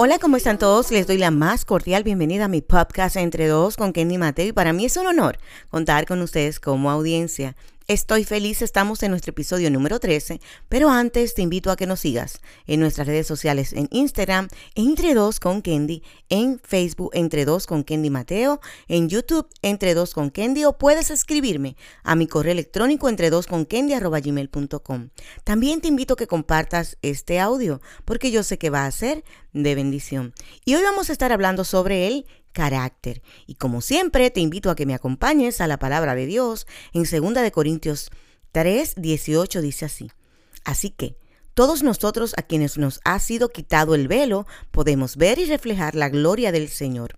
Hola, ¿cómo están todos? Les doy la más cordial bienvenida a mi podcast Entre Dos con Kenny Mateo y para mí es un honor contar con ustedes como audiencia. Estoy feliz, estamos en nuestro episodio número 13, pero antes te invito a que nos sigas en nuestras redes sociales en Instagram, Entre Dos con Candy, en Facebook Entre Dos con Candy Mateo, en YouTube Entre Dos con Candy o puedes escribirme a mi correo electrónico entre dos con gmail.com. También te invito a que compartas este audio porque yo sé que va a ser de bendición. Y hoy vamos a estar hablando sobre el carácter. Y como siempre, te invito a que me acompañes a la palabra de Dios en 2 de Corintios 3, 18 dice así. Así que todos nosotros a quienes nos ha sido quitado el velo podemos ver y reflejar la gloria del Señor.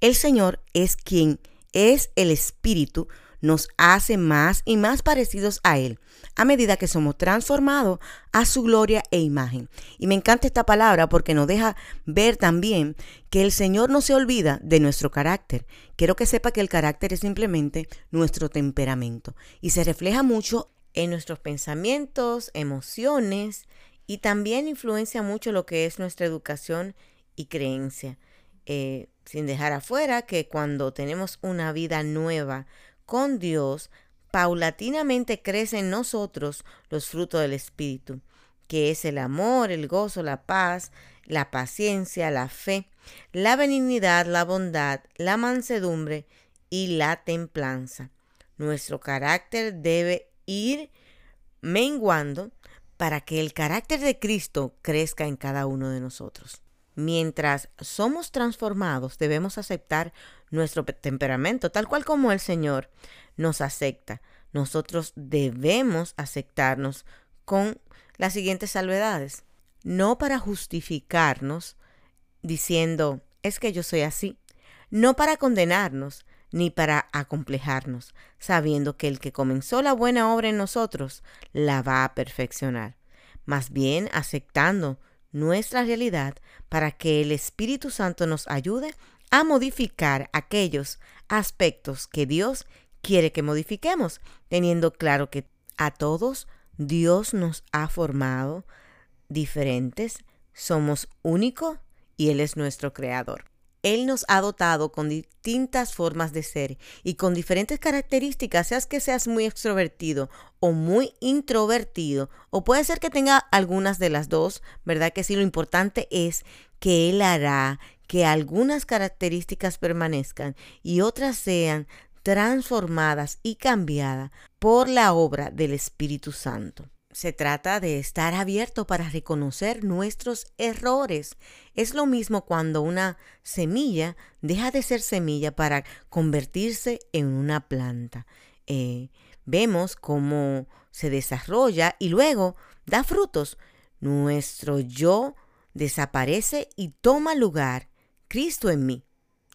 El Señor es quien es el Espíritu, nos hace más y más parecidos a Él a medida que somos transformados a su gloria e imagen. Y me encanta esta palabra porque nos deja ver también que el Señor no se olvida de nuestro carácter. Quiero que sepa que el carácter es simplemente nuestro temperamento y se refleja mucho en nuestros pensamientos, emociones y también influencia mucho lo que es nuestra educación y creencia. Eh, sin dejar afuera que cuando tenemos una vida nueva con Dios, paulatinamente crecen en nosotros los frutos del Espíritu, que es el amor, el gozo, la paz, la paciencia, la fe, la benignidad, la bondad, la mansedumbre y la templanza. Nuestro carácter debe ir menguando para que el carácter de Cristo crezca en cada uno de nosotros. Mientras somos transformados, debemos aceptar nuestro temperamento, tal cual como el Señor nos acepta. Nosotros debemos aceptarnos con las siguientes salvedades. No para justificarnos diciendo, es que yo soy así. No para condenarnos, ni para acomplejarnos, sabiendo que el que comenzó la buena obra en nosotros la va a perfeccionar. Más bien aceptando nuestra realidad para que el Espíritu Santo nos ayude a modificar aquellos aspectos que Dios quiere que modifiquemos, teniendo claro que a todos Dios nos ha formado diferentes, somos únicos y Él es nuestro creador. Él nos ha dotado con distintas formas de ser y con diferentes características, seas que seas muy extrovertido o muy introvertido, o puede ser que tenga algunas de las dos, ¿verdad? Que sí, lo importante es que Él hará que algunas características permanezcan y otras sean transformadas y cambiadas por la obra del Espíritu Santo. Se trata de estar abierto para reconocer nuestros errores. Es lo mismo cuando una semilla deja de ser semilla para convertirse en una planta. Eh, vemos cómo se desarrolla y luego da frutos. Nuestro yo desaparece y toma lugar Cristo en mí.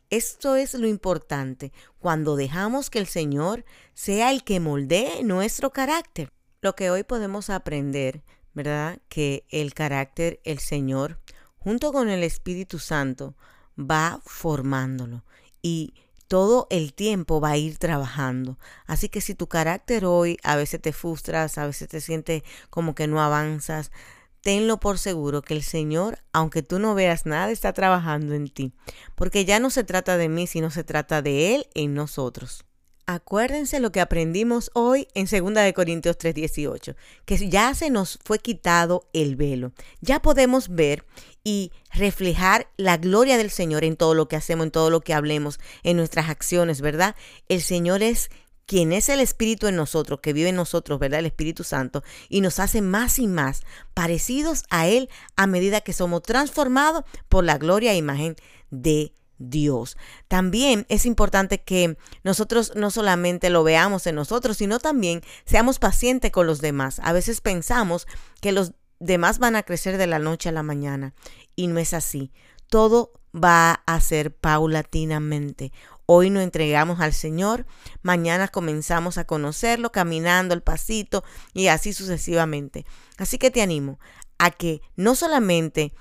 Esto es lo importante cuando dejamos que el Señor sea el que moldee nuestro carácter. Lo que hoy podemos aprender, ¿verdad? Que el carácter, el Señor, junto con el Espíritu Santo, va formándolo y todo el tiempo va a ir trabajando. Así que si tu carácter hoy a veces te frustras, a veces te sientes como que no avanzas, tenlo por seguro que el Señor, aunque tú no veas nada, está trabajando en ti, porque ya no se trata de mí, sino se trata de Él en nosotros. Acuérdense lo que aprendimos hoy en 2 de Corintios 3:18, que ya se nos fue quitado el velo. Ya podemos ver y reflejar la gloria del Señor en todo lo que hacemos, en todo lo que hablemos, en nuestras acciones, ¿verdad? El Señor es quien es el Espíritu en nosotros, que vive en nosotros, ¿verdad? El Espíritu Santo, y nos hace más y más parecidos a Él a medida que somos transformados por la gloria e imagen de Dios. También es importante que nosotros no solamente lo veamos en nosotros, sino también seamos pacientes con los demás. A veces pensamos que los demás van a crecer de la noche a la mañana y no es así. Todo va a ser paulatinamente. Hoy nos entregamos al Señor, mañana comenzamos a conocerlo caminando el pasito y así sucesivamente. Así que te animo a que no solamente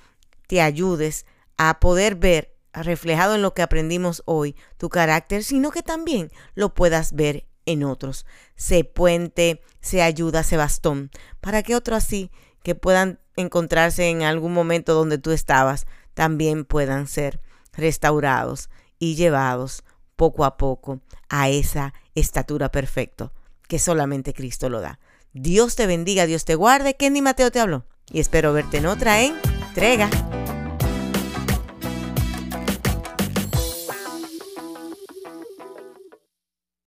te ayudes a poder ver reflejado en lo que aprendimos hoy, tu carácter, sino que también lo puedas ver en otros. Se puente, se ayuda, se bastón, para que otros así, que puedan encontrarse en algún momento donde tú estabas, también puedan ser restaurados y llevados poco a poco a esa estatura perfecta que solamente Cristo lo da. Dios te bendiga, Dios te guarde. Kenny Mateo te habló y espero verte en otra entrega.